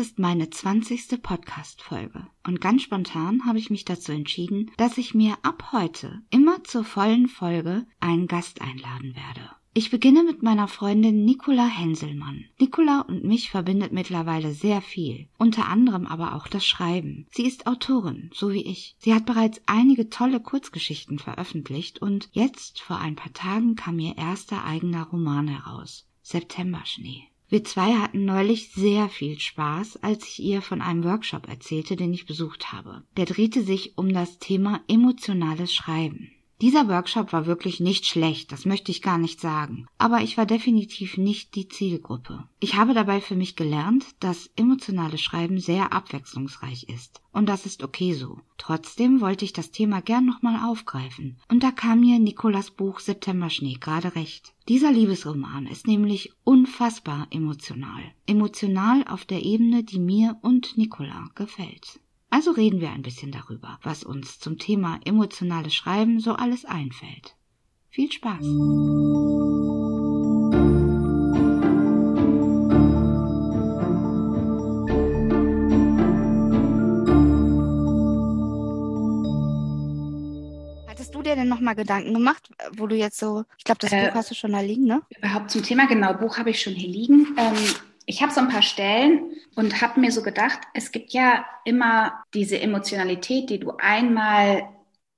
ist meine zwanzigste Podcast-Folge. Und ganz spontan habe ich mich dazu entschieden, dass ich mir ab heute immer zur vollen Folge einen Gast einladen werde. Ich beginne mit meiner Freundin Nicola Henselmann. Nicola und mich verbindet mittlerweile sehr viel, unter anderem aber auch das Schreiben. Sie ist Autorin, so wie ich. Sie hat bereits einige tolle Kurzgeschichten veröffentlicht und jetzt, vor ein paar Tagen, kam ihr erster eigener Roman heraus. Septemberschnee. Wir zwei hatten neulich sehr viel Spaß, als ich ihr von einem Workshop erzählte, den ich besucht habe. Der drehte sich um das Thema emotionales Schreiben. Dieser Workshop war wirklich nicht schlecht, das möchte ich gar nicht sagen, aber ich war definitiv nicht die Zielgruppe. Ich habe dabei für mich gelernt, dass emotionales Schreiben sehr abwechslungsreich ist. Und das ist okay so. Trotzdem wollte ich das Thema gern nochmal aufgreifen. Und da kam mir Nikolas Buch Septemberschnee gerade recht. Dieser Liebesroman ist nämlich unfassbar emotional. Emotional auf der Ebene, die mir und Nikola gefällt. Also reden wir ein bisschen darüber, was uns zum Thema emotionales Schreiben so alles einfällt. Viel Spaß! Hattest du dir denn nochmal Gedanken gemacht, wo du jetzt so, ich glaube, das äh, Buch hast du schon da liegen, ne? Überhaupt zum Thema, genau, Buch habe ich schon hier liegen. Ähm, ich habe so ein paar Stellen und habe mir so gedacht, es gibt ja immer diese Emotionalität, die du einmal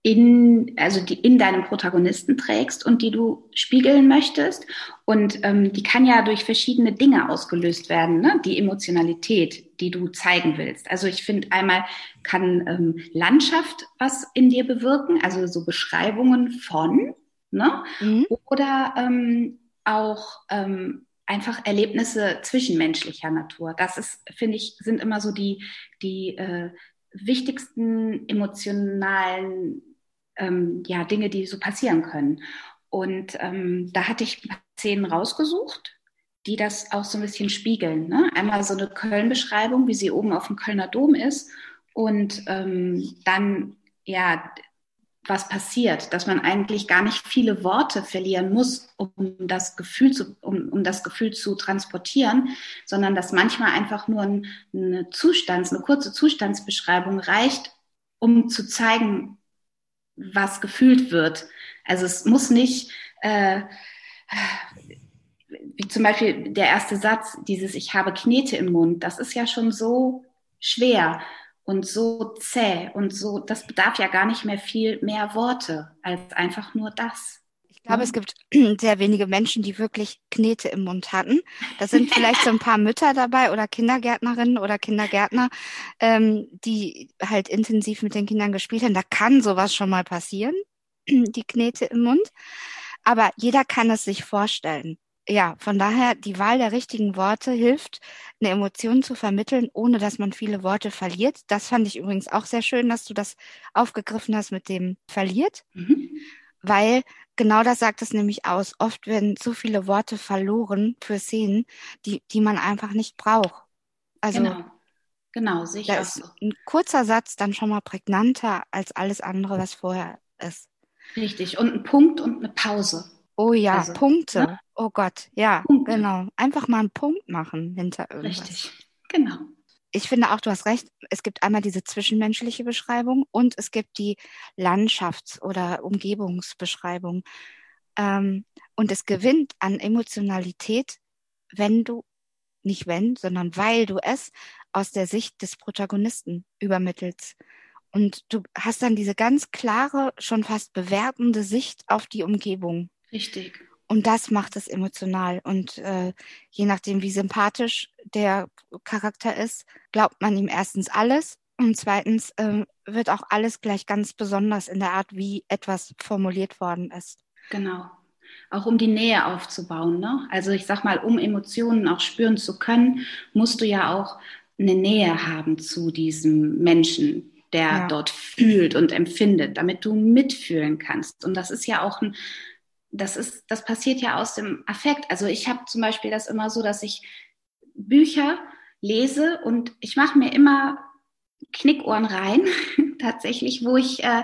in, also die in deinem Protagonisten trägst und die du spiegeln möchtest. Und ähm, die kann ja durch verschiedene Dinge ausgelöst werden, ne? die Emotionalität, die du zeigen willst. Also ich finde einmal kann ähm, Landschaft was in dir bewirken, also so Beschreibungen von, ne? Mhm. Oder ähm, auch ähm, einfach Erlebnisse zwischenmenschlicher Natur. Das ist, finde ich, sind immer so die, die äh, wichtigsten emotionalen ähm, ja, Dinge, die so passieren können. Und ähm, da hatte ich Szenen rausgesucht, die das auch so ein bisschen spiegeln. Ne? Einmal so eine Köln-Beschreibung, wie sie oben auf dem Kölner Dom ist und ähm, dann ja was passiert, dass man eigentlich gar nicht viele Worte verlieren muss, um das Gefühl zu, um, um das Gefühl zu transportieren, sondern dass manchmal einfach nur ein, eine Zustands, eine kurze Zustandsbeschreibung reicht, um zu zeigen, was gefühlt wird. Also es muss nicht, äh, wie zum Beispiel der erste Satz, dieses Ich habe Knete im Mund, das ist ja schon so schwer und so zäh und so, das bedarf ja gar nicht mehr viel mehr Worte als einfach nur das. Ich glaube, es gibt sehr wenige Menschen, die wirklich Knete im Mund hatten. Da sind vielleicht so ein paar Mütter dabei oder Kindergärtnerinnen oder Kindergärtner, ähm, die halt intensiv mit den Kindern gespielt haben. Da kann sowas schon mal passieren, die Knete im Mund. Aber jeder kann es sich vorstellen ja, von daher, die Wahl der richtigen Worte hilft, eine Emotion zu vermitteln, ohne dass man viele Worte verliert. Das fand ich übrigens auch sehr schön, dass du das aufgegriffen hast mit dem verliert, mhm. weil genau das sagt es nämlich aus. Oft werden so viele Worte verloren für Szenen, die, die man einfach nicht braucht. Also, genau. Genau, sicher. Da ist ein kurzer Satz dann schon mal prägnanter als alles andere, was vorher ist. Richtig. Und ein Punkt und eine Pause. Oh ja, also, Punkte. Ne? Oh Gott, ja, Punkte. genau. Einfach mal einen Punkt machen hinter irgendwas. Richtig, genau. Ich finde auch, du hast recht. Es gibt einmal diese zwischenmenschliche Beschreibung und es gibt die Landschafts- oder Umgebungsbeschreibung. Ähm, und es gewinnt an Emotionalität, wenn du, nicht wenn, sondern weil du es aus der Sicht des Protagonisten übermittelst. Und du hast dann diese ganz klare, schon fast bewertende Sicht auf die Umgebung. Richtig. Und das macht es emotional. Und äh, je nachdem, wie sympathisch der Charakter ist, glaubt man ihm erstens alles und zweitens äh, wird auch alles gleich ganz besonders in der Art, wie etwas formuliert worden ist. Genau. Auch um die Nähe aufzubauen. Ne? Also ich sag mal, um Emotionen auch spüren zu können, musst du ja auch eine Nähe haben zu diesem Menschen, der ja. dort fühlt und empfindet, damit du mitfühlen kannst. Und das ist ja auch ein das ist, das passiert ja aus dem Affekt. Also ich habe zum Beispiel das immer so, dass ich Bücher lese und ich mache mir immer Knickohren rein, tatsächlich, wo ich, äh,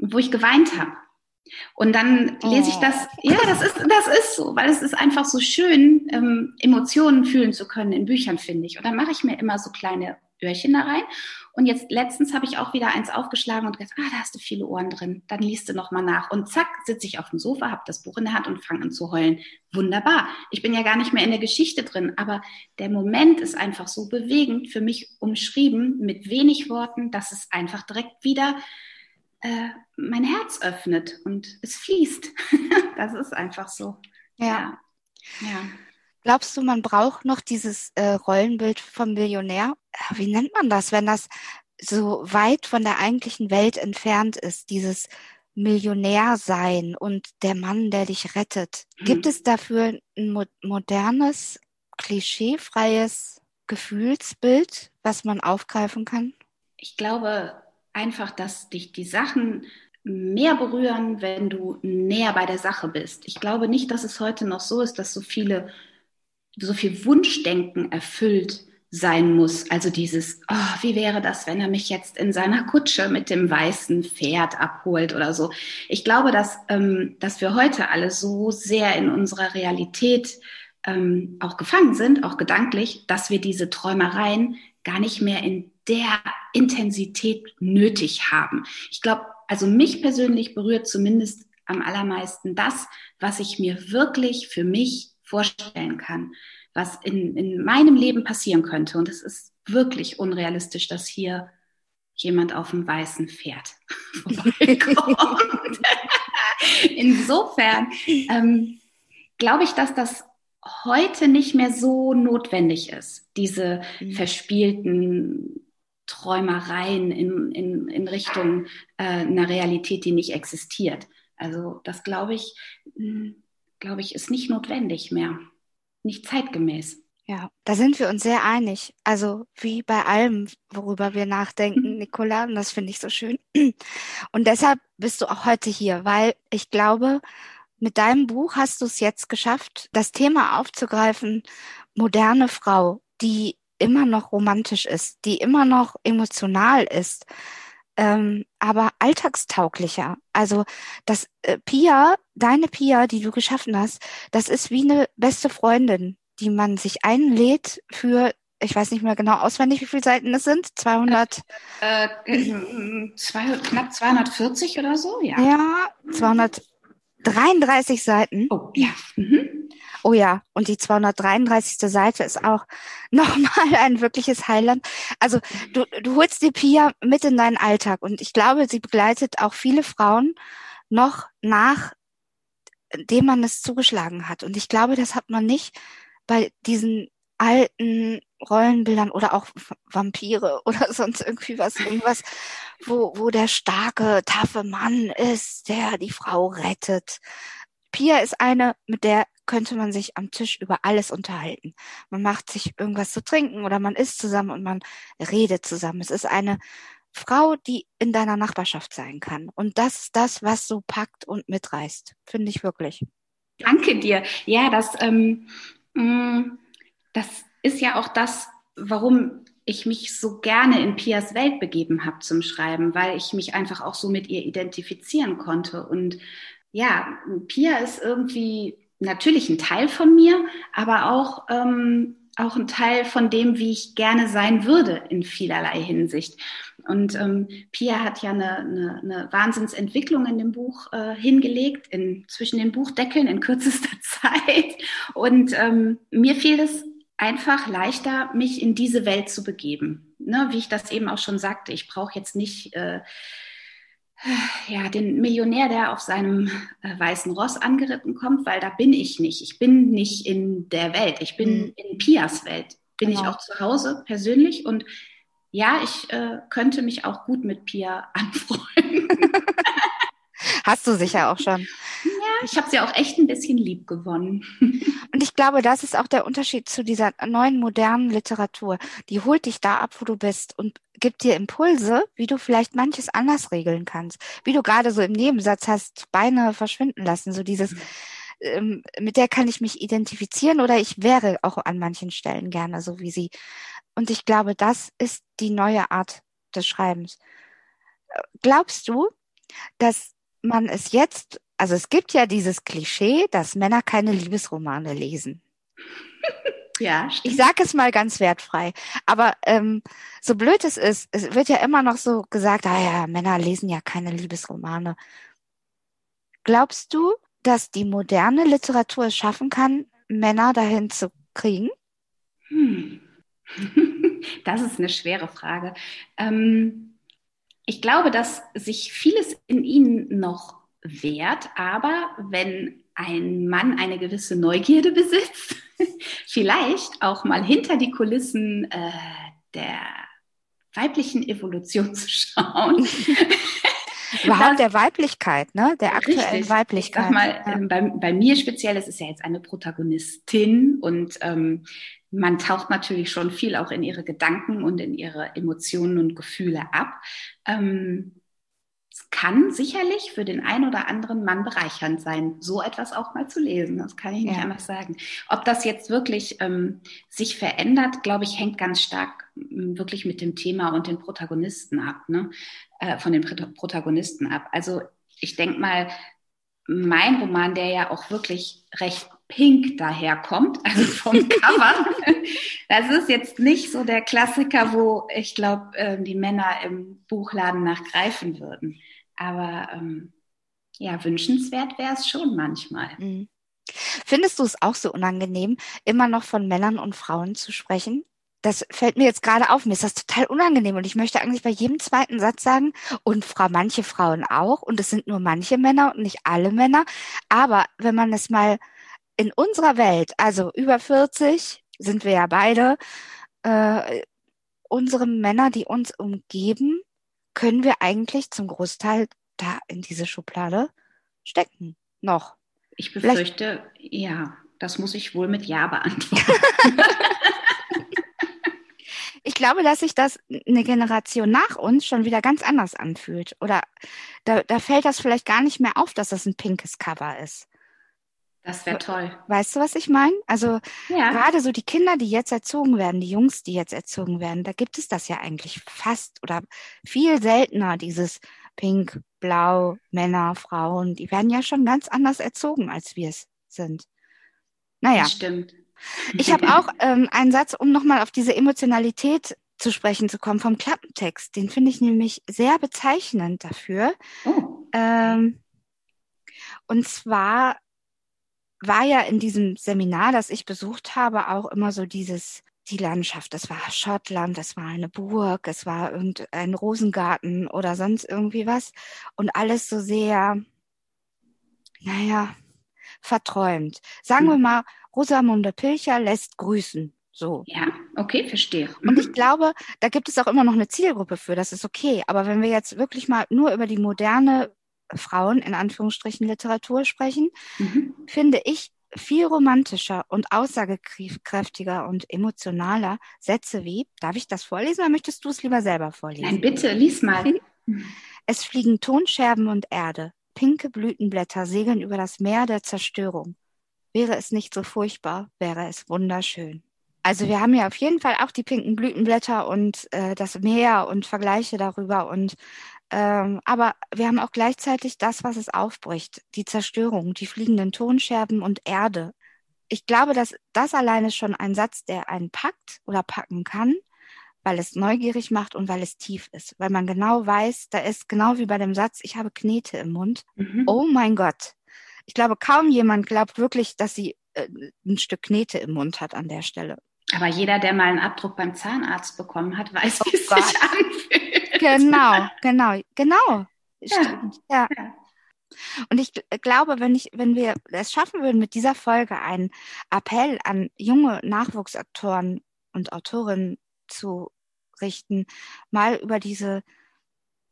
wo ich geweint habe. Und dann lese ich das, oh. ja, das ist, das ist ist so, weil es ist einfach so schön, ähm, Emotionen fühlen zu können in Büchern, finde ich. Und dann mache ich mir immer so kleine Öhrchen da rein. Und jetzt letztens habe ich auch wieder eins aufgeschlagen und gesagt, ah, da hast du viele Ohren drin. Dann liest du noch mal nach. Und zack, sitze ich auf dem Sofa, habe das Buch in der Hand und fange an zu heulen. Wunderbar. Ich bin ja gar nicht mehr in der Geschichte drin, aber der Moment ist einfach so bewegend für mich umschrieben mit wenig Worten, dass es einfach direkt wieder äh, mein Herz öffnet und es fließt. das ist einfach so. Ja. ja. ja. Glaubst du, man braucht noch dieses äh, Rollenbild vom Millionär? Wie nennt man das, wenn das so weit von der eigentlichen Welt entfernt ist, dieses Millionär sein und der Mann, der dich rettet? Mhm. Gibt es dafür ein mo modernes, klischeefreies Gefühlsbild, was man aufgreifen kann? Ich glaube einfach, dass dich die Sachen mehr berühren, wenn du näher bei der Sache bist. Ich glaube nicht, dass es heute noch so ist, dass so viele so viel Wunschdenken erfüllt sein muss. Also dieses, oh, wie wäre das, wenn er mich jetzt in seiner Kutsche mit dem weißen Pferd abholt oder so. Ich glaube, dass, ähm, dass wir heute alle so sehr in unserer Realität ähm, auch gefangen sind, auch gedanklich, dass wir diese Träumereien gar nicht mehr in der Intensität nötig haben. Ich glaube, also mich persönlich berührt zumindest am allermeisten das, was ich mir wirklich für mich vorstellen kann, was in, in meinem Leben passieren könnte. Und es ist wirklich unrealistisch, dass hier jemand auf dem weißen Pferd vorbeikommt. Insofern ähm, glaube ich, dass das heute nicht mehr so notwendig ist, diese mhm. verspielten Träumereien in, in, in Richtung äh, einer Realität, die nicht existiert. Also das glaube ich, hm, glaube ich, ist nicht notwendig mehr, nicht zeitgemäß. Ja, da sind wir uns sehr einig. Also wie bei allem, worüber wir nachdenken. Nicola, und das finde ich so schön. Und deshalb bist du auch heute hier, weil ich glaube, mit deinem Buch hast du es jetzt geschafft, das Thema aufzugreifen, moderne Frau, die immer noch romantisch ist, die immer noch emotional ist, ähm, aber alltagstauglicher. Also das äh, Pia, deine Pia, die du geschaffen hast, das ist wie eine beste Freundin, die man sich einlädt für ich weiß nicht mehr genau auswendig, wie viele Seiten es sind. 200. Äh, äh, zwei, knapp 240 oder so, ja. Ja, 233 Seiten. Oh, ja. Mhm. Oh ja, und die 233. Seite ist auch nochmal ein wirkliches Highland. Also du, du holst die Pia mit in deinen Alltag und ich glaube, sie begleitet auch viele Frauen noch nach dem man es zugeschlagen hat. Und ich glaube, das hat man nicht bei diesen alten Rollenbildern oder auch Vampire oder sonst irgendwie was, irgendwas, wo, wo der starke, taffe Mann ist, der die Frau rettet. Pia ist eine, mit der könnte man sich am Tisch über alles unterhalten. Man macht sich irgendwas zu trinken oder man isst zusammen und man redet zusammen. Es ist eine Frau, die in deiner Nachbarschaft sein kann. Und das ist das, was so packt und mitreißt. Finde ich wirklich. Danke dir. Ja, das, ähm, mm, das ist ja auch das, warum ich mich so gerne in Pias Welt begeben habe zum Schreiben, weil ich mich einfach auch so mit ihr identifizieren konnte. Und ja, Pia ist irgendwie natürlich ein Teil von mir, aber auch, ähm, auch ein Teil von dem, wie ich gerne sein würde in vielerlei Hinsicht. Und ähm, Pia hat ja eine, eine, eine Wahnsinnsentwicklung in dem Buch äh, hingelegt, in, zwischen den Buchdeckeln in kürzester Zeit. Und ähm, mir fiel es einfach leichter, mich in diese Welt zu begeben. Ne, wie ich das eben auch schon sagte, ich brauche jetzt nicht äh, ja, den Millionär, der auf seinem äh, weißen Ross angeritten kommt, weil da bin ich nicht. Ich bin nicht in der Welt. Ich bin mhm. in Pias Welt. Bin genau. ich auch zu Hause persönlich und ja, ich äh, könnte mich auch gut mit Pia anfreunden. Hast du sicher auch schon. Ich habe sie auch echt ein bisschen lieb gewonnen. Und ich glaube, das ist auch der Unterschied zu dieser neuen modernen Literatur. Die holt dich da ab, wo du bist und gibt dir Impulse, wie du vielleicht manches anders regeln kannst. Wie du gerade so im Nebensatz hast, Beine verschwinden lassen, so dieses, ähm, mit der kann ich mich identifizieren oder ich wäre auch an manchen Stellen gerne so wie sie. Und ich glaube, das ist die neue Art des Schreibens. Glaubst du, dass man es jetzt Also es gibt ja dieses Klischee, dass Männer keine Liebesromane lesen. Ja, stimmt. Ich sage es mal ganz wertfrei. Aber ähm, so blöd es ist, es wird ja immer noch so gesagt, ah ja, Männer lesen ja keine Liebesromane. Glaubst du, dass die moderne Literatur es schaffen kann, Männer dahin zu kriegen? Hm. Das ist eine schwere Frage. Ähm, ich glaube, dass sich vieles in ihnen noch wehrt, aber wenn ein Mann eine gewisse Neugierde besitzt, vielleicht auch mal hinter die Kulissen äh, der weiblichen Evolution zu schauen. Überhaupt der Weiblichkeit, ne? Der aktuellen richtig. Weiblichkeit. Ich sag mal, ja. Ähm, bei, bei, mir speziell, es ist ja jetzt eine Protagonistin und ähm, man taucht natürlich schon viel auch in ihre Gedanken und in ihre Emotionen und Gefühle ab. Ähm, kann sicherlich für den einen oder anderen Mann bereichernd sein, so etwas auch mal zu lesen. Das kann ich nicht ja. anders sagen. Ob das jetzt wirklich ähm, sich verändert, glaube ich, hängt ganz stark ähm, wirklich mit dem Thema und den Protagonisten ab, ne? Äh, von den Protagonisten ab. Also ich denke mal, mein Roman, der ja auch wirklich recht pink daherkommt, also vom Cover. das ist jetzt nicht so der Klassiker, wo ich glaube, äh, die Männer im Buchladen nachgreifen würden. Aber ähm, ja, wünschenswert wäre es schon manchmal. Mhm. Findest du es auch so unangenehm, immer noch von Männern und Frauen zu sprechen? Das fällt mir jetzt gerade auf. Mir ist das total unangenehm und ich möchte eigentlich bei jedem zweiten Satz sagen, und Frau, manche Frauen auch, und es sind nur manche Männer und nicht alle Männer. Aber wenn man es mal in unserer Welt, also über 40 sind wir ja beide, äh, unsere Männer, die uns umgeben, können wir eigentlich zum Großteil da in diese Schublade stecken. Noch. Ich befürchte, Vielleicht. ja, das muss ich wohl mit Ja beantworten. ich glaube, dass sich das eine Generation nach uns schon wieder ganz anders anfühlt. Oder da, da fällt das vielleicht gar nicht mehr auf, dass das ein pinkes Cover ist. Das wäre toll. Weißt du, was ich meine? Also ja. gerade so die Kinder, die jetzt erzogen werden, die Jungs, die jetzt erzogen werden, da gibt es das ja eigentlich fast oder viel seltener, dieses Pink, Blau, Männer, Frauen, die werden ja schon ganz anders erzogen, als wir es sind. Naja. Das stimmt. Ich habe auch ähm, einen Satz, um nochmal auf diese Emotionalität zu sprechen zu kommen vom Klappentext. Den finde ich nämlich sehr bezeichnend dafür. Oh. Ähm, und zwar war ja in diesem Seminar, das ich besucht habe, auch immer so dieses, die Landschaft. Das war Schottland, das war eine Burg, es war irgendein Rosengarten oder sonst irgendwie was. Und alles so sehr, naja, verträumt. Sagen mhm. wir mal, Rosamunde Pilcher lässt grüßen. So. Ja, okay, verstehe. Und ich glaube, da gibt es auch immer noch eine Zielgruppe für, das ist okay. Aber wenn wir jetzt wirklich mal nur über die moderne Frauen in Anführungsstrichen Literatur sprechen, mhm. finde ich viel romantischer und aussagekräftiger und emotionaler Sätze wie, darf ich das vorlesen oder möchtest du es lieber selber vorlesen? Nein, bitte, lies mal. Es fliegen Tonscherben und Erde, pinke Blütenblätter segeln über das Meer der Zerstörung. Wäre es nicht so furchtbar, wäre es wunderschön. Also wir haben ja auf jeden Fall auch die pinken Blütenblätter und äh, das Meer und Vergleiche darüber und ähm, aber wir haben auch gleichzeitig das, was es aufbricht, die Zerstörung, die fliegenden Tonscherben und Erde. Ich glaube, dass das alleine schon ein Satz, der einen packt oder packen kann, weil es neugierig macht und weil es tief ist, weil man genau weiß, da ist genau wie bei dem Satz, ich habe Knete im Mund. Mhm. Oh mein Gott. Ich glaube, kaum jemand glaubt wirklich, dass sie äh, ein Stück Knete im Mund hat an der Stelle. Aber jeder, der mal einen Abdruck beim Zahnarzt bekommen hat, weiß, oh wie es sich anfühlt. Genau, genau, genau. Stimmt, ja. ja. Und ich glaube, wenn ich, wenn wir es schaffen würden, mit dieser Folge einen Appell an junge Nachwuchsaktoren und Autorinnen zu richten, mal über diese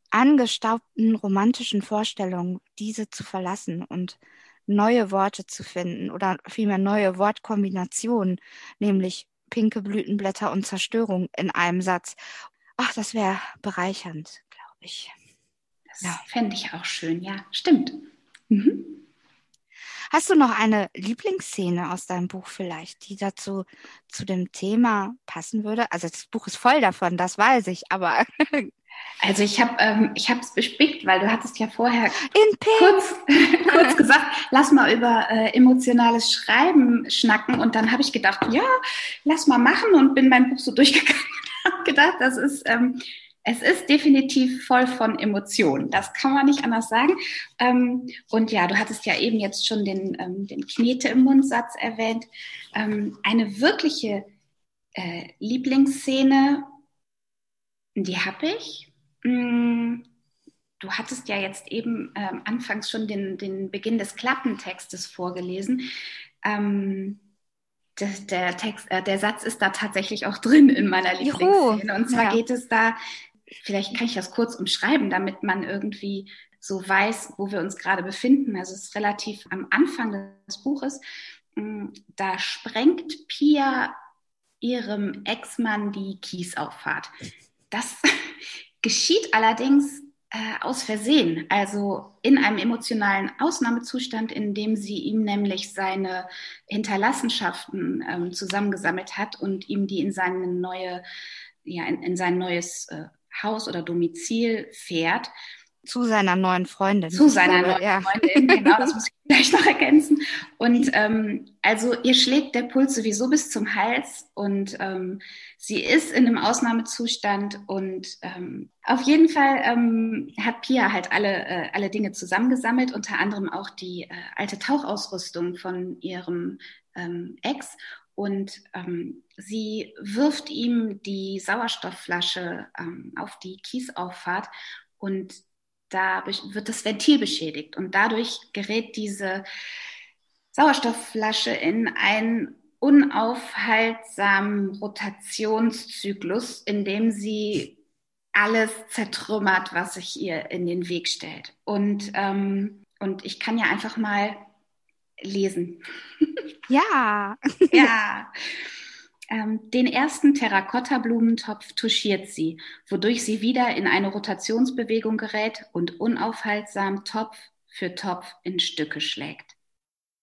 angestaubten romantischen Vorstellungen, diese zu verlassen und neue Worte zu finden oder vielmehr neue Wortkombinationen, nämlich pinke Blütenblätter und Zerstörung in einem Satz Ach, das wäre bereichernd, glaube ich. Das ja. fände ich auch schön, ja, stimmt. Mhm. Hast du noch eine Lieblingsszene aus deinem Buch vielleicht, die dazu zu dem Thema passen würde? Also das Buch ist voll davon, das weiß ich, aber Also ich habe ähm, ich habe es bespickt, weil du hattest ja vorher kurz, kurz gesagt, lass mal über äh, emotionales Schreiben schnacken und dann habe ich gedacht, ja, lass mal machen und bin mein Buch so durchgegangen habe gedacht, das ist ähm, es ist definitiv voll von Emotionen. Das kann man nicht anders sagen. Ähm, und ja, du hattest ja eben jetzt schon den, ähm, den Knete im Mundsatz erwähnt. Ähm, eine wirkliche äh, Lieblingsszene, die habe ich. Mm, du hattest ja jetzt eben ähm, anfangs schon den, den Beginn des Klappentextes vorgelesen. Ähm, der, der, Text, äh, der Satz ist da tatsächlich auch drin in meiner Lieblingsszene. Und zwar ja. geht es da vielleicht kann ich das kurz umschreiben, damit man irgendwie so weiß, wo wir uns gerade befinden. Also es ist relativ am Anfang des Buches. Mm, da sprengt Pia ihrem Ex-Mann die Kiesauffahrt. Das geschieht allerdings äh, aus Versehen, also in einem emotionalen Ausnahmezustand, in dem sie ihm nämlich seine Hinterlassenschaften ähm, zusammengesammelt hat und ihm die in seine neue, ja, in, in sein neues äh, Haus oder Domizil fährt. Zu seiner neuen Freundin. Zu seiner neuen ja. Freundin, genau, das muss ich gleich noch ergänzen. Und ähm, also ihr schlägt der Puls sowieso bis zum Hals und ähm, sie ist in einem Ausnahmezustand und ähm, auf jeden Fall ähm, hat Pia halt alle, äh, alle Dinge zusammengesammelt, unter anderem auch die äh, alte Tauchausrüstung von ihrem ähm, Ex und ähm, sie wirft ihm die Sauerstoffflasche ähm, auf die Kiesauffahrt und da wird das Ventil beschädigt und dadurch gerät diese Sauerstoffflasche in einen unaufhaltsamen Rotationszyklus, in dem sie alles zertrümmert, was sich ihr in den Weg stellt. Und, ähm, und ich kann ja einfach mal lesen. Ja. ja. Ähm, den ersten Terrakotta-Blumentopf touchiert sie, wodurch sie wieder in eine Rotationsbewegung gerät und unaufhaltsam Topf für Topf in Stücke schlägt.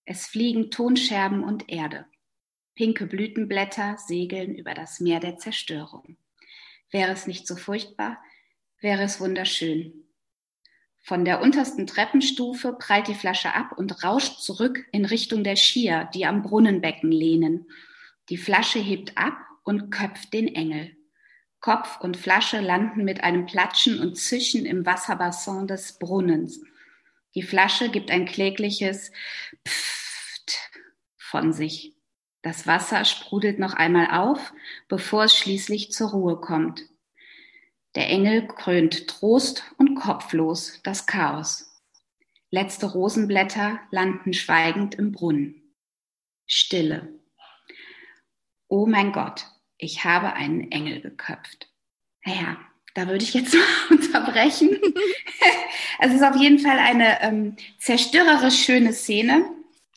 Es fliegen Tonscherben und Erde. Pinke Blütenblätter segeln über das Meer der Zerstörung. Wäre es nicht so furchtbar, wäre es wunderschön. Von der untersten Treppenstufe prallt die Flasche ab und rauscht zurück in Richtung der Skier, die am Brunnenbecken lehnen. Die Flasche hebt ab und köpft den Engel. Kopf und Flasche landen mit einem Platschen und Zischen im Wasserbassin des Brunnens. Die Flasche gibt ein klägliches Pfft von sich. Das Wasser sprudelt noch einmal auf, bevor es schließlich zur Ruhe kommt. Der Engel krönt Trost und kopflos das Chaos. Letzte Rosenblätter landen schweigend im Brunnen. Stille. Oh mein Gott, ich habe einen Engel geköpft. Naja, da würde ich jetzt mal unterbrechen. es ist auf jeden Fall eine ähm, zerstörerisch schöne Szene.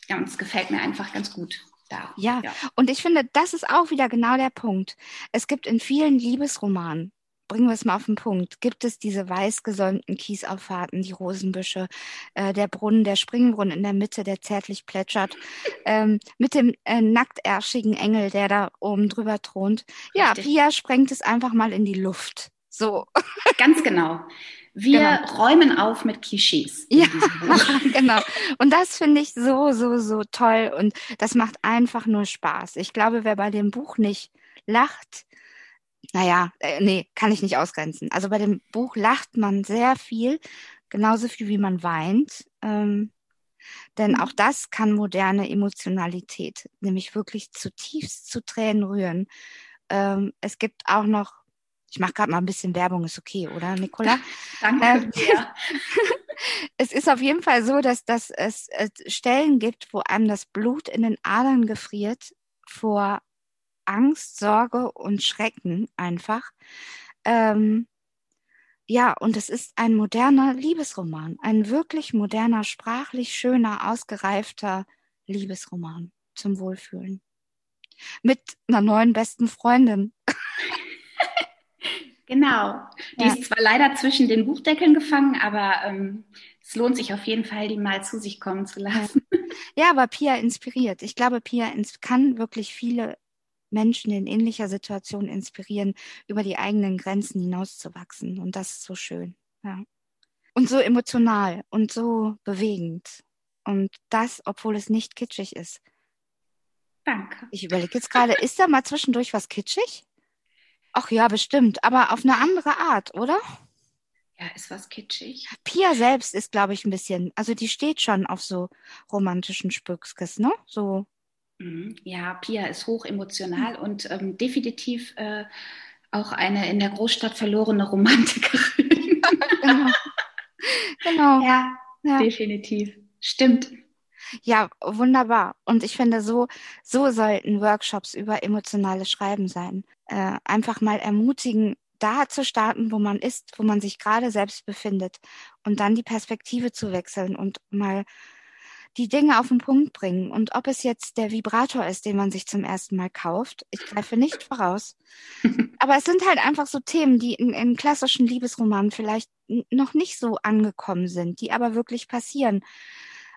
Ja, und es gefällt mir einfach ganz gut. Da. Ja, ja, und ich finde, das ist auch wieder genau der Punkt. Es gibt in vielen Liebesromanen bringen wir es mal auf den Punkt. Gibt es diese weiß gesäumten Kiesauffahrten, die Rosenbüsche, äh, der Brunnen, der Springbrunnen in der Mitte, der zärtlich plätschert, ähm, mit dem äh, nacktärschigen Engel, der da oben drüber thront. Ja, Richtig. Pia sprengt es einfach mal in die Luft. So. Ganz genau. Wir genau. räumen auf mit Klischees. Ja, genau. Und das finde ich so, so, so toll. Und das macht einfach nur Spaß. Ich glaube, wer bei dem Buch nicht lacht, naja, äh, nee, kann ich nicht ausgrenzen. Also bei dem Buch lacht man sehr viel, genauso viel wie man weint. Ähm, denn auch das kann moderne Emotionalität, nämlich wirklich zutiefst zu Tränen rühren. Ähm, es gibt auch noch, ich mache gerade mal ein bisschen Werbung, ist okay, oder, Nicola? Danke. Ähm, es ist auf jeden Fall so, dass, dass es Stellen gibt, wo einem das Blut in den Adern gefriert vor Angst, Sorge und Schrecken einfach. Ähm, ja, und es ist ein moderner Liebesroman, ein wirklich moderner, sprachlich schöner, ausgereifter Liebesroman zum Wohlfühlen. Mit einer neuen besten Freundin. Genau. Die ja. ist zwar leider zwischen den Buchdeckeln gefangen, aber ähm, es lohnt sich auf jeden Fall, die mal zu sich kommen zu lassen. Ja, aber Pia inspiriert. Ich glaube, Pia kann wirklich viele Menschen in ähnlicher Situation inspirieren, über die eigenen Grenzen hinauszuwachsen. Und das ist so schön. Ja. Und so emotional und so bewegend. Und das, obwohl es nicht kitschig ist. Danke. Ich überlege jetzt gerade, ist da mal zwischendurch was kitschig? Ach ja, bestimmt, aber auf eine andere Art, oder? Ja, ist was kitschig. Pia selbst ist, glaube ich, ein bisschen, also die steht schon auf so romantischen Spückskes, ne? So. Mhm. Ja, Pia ist hoch emotional mhm. und ähm, definitiv äh, auch eine in der Großstadt verlorene Romantikerin. genau. genau. Ja, ja, definitiv. Stimmt. Ja, wunderbar. Und ich finde, so, so sollten Workshops über emotionales Schreiben sein. Äh, einfach mal ermutigen, da zu starten, wo man ist, wo man sich gerade selbst befindet und dann die Perspektive zu wechseln und mal die Dinge auf den Punkt bringen. Und ob es jetzt der Vibrator ist, den man sich zum ersten Mal kauft, ich greife nicht voraus. Aber es sind halt einfach so Themen, die in, in klassischen Liebesromanen vielleicht noch nicht so angekommen sind, die aber wirklich passieren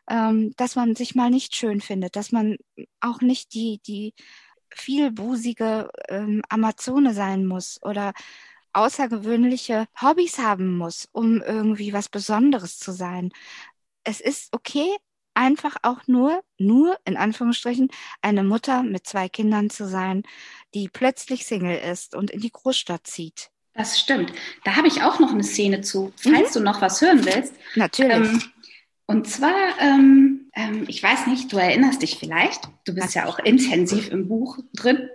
ähm, dass man sich mal nicht schön findet, dass man auch nicht die, die vielbusige ähm, Amazone sein muss oder außergewöhnliche Hobbys haben muss, um irgendwie was Besonderes zu sein. Es ist okay, einfach auch nur, nur in Anführungsstrichen, eine Mutter mit zwei Kindern zu sein, die plötzlich Single ist und in die Großstadt zieht. Das stimmt. Da habe ich auch noch eine Szene zu, falls mhm. du noch was hören willst. Natürlich. Ähm, und zwar, ähm, ähm, ich weiß nicht, du erinnerst dich vielleicht, du bist ja auch intensiv im Buch drin.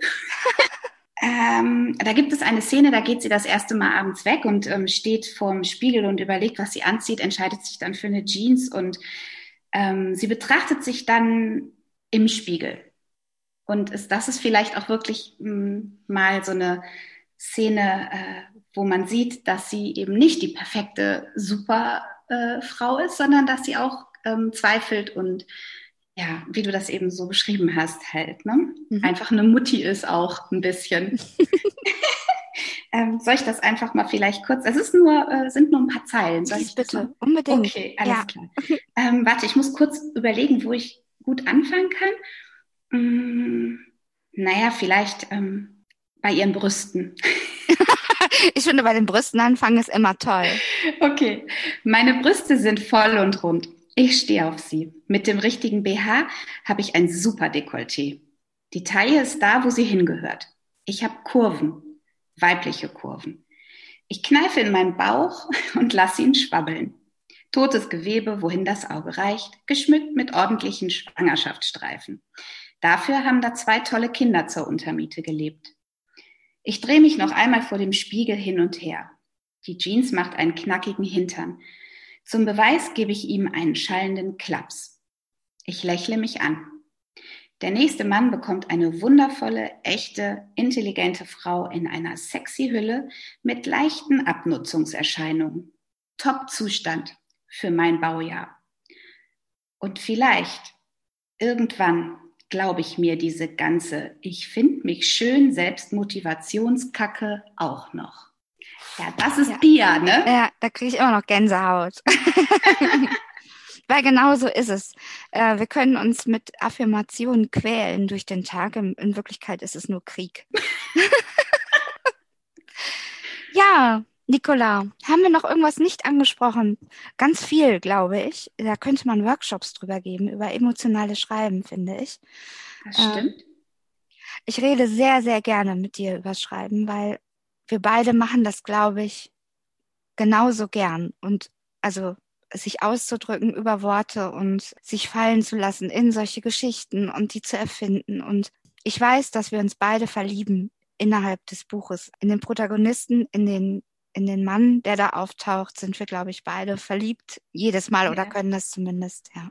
ähm, da gibt es eine Szene, da geht sie das erste Mal abends weg und ähm, steht vorm Spiegel und überlegt, was sie anzieht, entscheidet sich dann für eine Jeans und ähm, sie betrachtet sich dann im Spiegel. Und ist, das ist vielleicht auch wirklich mh, hm, mal so eine Szene, äh, wo man sieht, dass sie eben nicht die perfekte, super äh, ist, sondern dass sie auch ähm, zweifelt und ja, wie du das eben so beschrieben hast, halt, ne? Mhm. Einfach eine Mutti ist auch ein bisschen. ähm, soll ich das einfach mal vielleicht kurz? Es ist nur, äh, sind nur ein paar Zeilen. Soll ich bitte, unbedingt. Okay, alles ja. klar. Ähm, warte, ich muss kurz überlegen, wo ich gut anfangen kann. Hm, naja, vielleicht ähm, bei ihren Brüsten. ich finde, bei den Brüsten anfangen ist immer toll. Okay. Meine Brüste sind voll und rund. Ich stehe auf sie. Mit dem richtigen BH habe ich ein super Dekolleté. Die Taille ist da, wo sie hingehört. Ich habe Kurven, weibliche Kurven. Ich kneife in meinen Bauch und lasse ihn schwabbeln. Totes Gewebe, wohin das Auge reicht, geschmückt mit ordentlichen Schwangerschaftsstreifen. Dafür haben da zwei tolle Kinder zur Untermiete gelebt. Ich drehe mich noch einmal vor dem Spiegel hin und her. Die Jeans macht einen knackigen Hintern. Zum Beweis gebe ich ihm einen schallenden Klaps. Ich lächle mich an. Der nächste Mann bekommt eine wundervolle, echte, intelligente Frau in einer sexy Hülle mit leichten Abnutzungserscheinungen. Top-Zustand für mein Baujahr. Und vielleicht irgendwann glaube ich mir diese ganze Ich finde mich schön Selbstmotivationskacke auch noch. Ja, das ist ja. Pia, ne? Ja, da kriege ich immer noch Gänsehaut. Weil genau so ist es. Äh, wir können uns mit Affirmationen quälen durch den Tag. In, in Wirklichkeit ist es nur Krieg. ja, Nicola, haben wir noch irgendwas nicht angesprochen? Ganz viel, glaube ich. Da könnte man Workshops drüber geben, über emotionales Schreiben, finde ich. Das stimmt. Ähm, ich rede sehr, sehr gerne mit dir über Schreiben, weil wir beide machen das, glaube ich, genauso gern. Und also sich auszudrücken über Worte und sich fallen zu lassen in solche Geschichten und die zu erfinden. Und ich weiß, dass wir uns beide verlieben innerhalb des Buches, in den Protagonisten, in den in den Mann, der da auftaucht, sind wir, glaube ich, beide verliebt. Jedes Mal ja. oder können das zumindest, ja.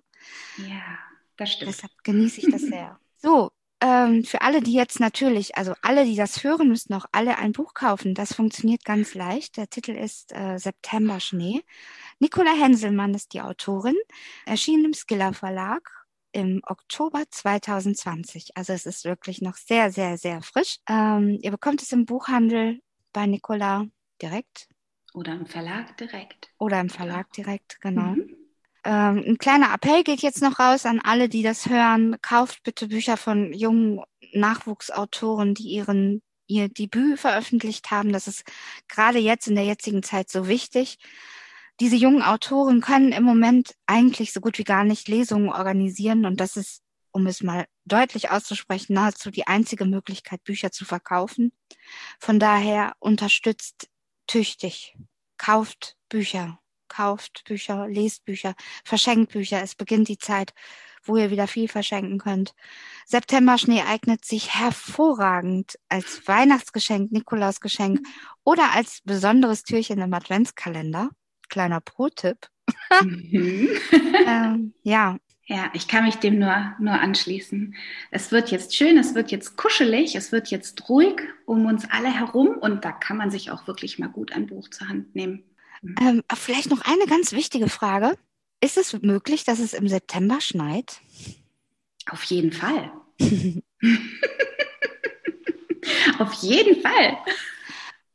Ja, das stimmt. Deshalb genieße ich das sehr. So, ähm, für alle, die jetzt natürlich, also alle, die das hören, müssen auch alle ein Buch kaufen. Das funktioniert ganz leicht. Der Titel ist äh, September Schnee. Nicola Henselmann ist die Autorin, erschienen im Skiller Verlag im Oktober 2020. Also es ist wirklich noch sehr, sehr, sehr frisch. Ähm, ihr bekommt es im Buchhandel bei Nicola direkt. Oder im Verlag direkt. Oder im Verlag direkt, genau. Mhm. Ähm, ein kleiner Appell geht jetzt noch raus an alle, die das hören. Kauft bitte Bücher von jungen Nachwuchsautoren, die ihren ihr Debüt veröffentlicht haben. Das ist gerade jetzt in der jetzigen Zeit so wichtig. Diese jungen Autoren können im Moment eigentlich so gut wie gar nicht Lesungen organisieren und das ist, um es mal deutlich auszusprechen, nahezu die einzige Möglichkeit, Bücher zu verkaufen. Von daher unterstützt tüchtig, kauft Bücher, kauft Bücher, lest Bücher, verschenkt Bücher. Es beginnt die Zeit, wo ihr wieder viel verschenken könnt. September-Schnee eignet sich hervorragend als Weihnachtsgeschenk, Nikolausgeschenk oder als besonderes Türchen im Adventskalender. Kleiner Pro-Tipp. Mhm. ähm, ja. Ja, ich kann mich dem nur, nur anschließen. Es wird jetzt schön, es wird jetzt kuschelig, es wird jetzt ruhig um uns alle herum und da kann man sich auch wirklich mal gut ein Buch zur Hand nehmen. Mhm. Ähm, vielleicht noch eine ganz wichtige Frage. Ist es möglich, dass es im September schneit? Auf jeden Fall. Auf jeden Fall.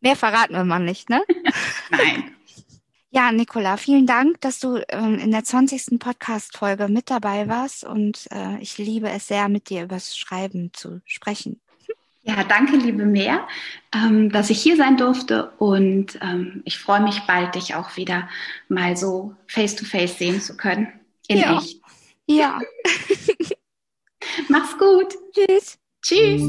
Mehr verraten wir mal nicht, ne? Nein. Ja, Nicola, vielen Dank, dass du ähm, in der 20. Podcast-Folge mit dabei warst und äh, ich liebe es sehr, mit dir übers Schreiben zu sprechen. Ja, danke, liebe Meer, ähm, dass ich hier sein durfte und ähm, ich freue mich bald, dich auch wieder mal so face-to-face -face sehen zu können. In ja. echt. Ja. Mach's gut. Tschüss. Tschüss.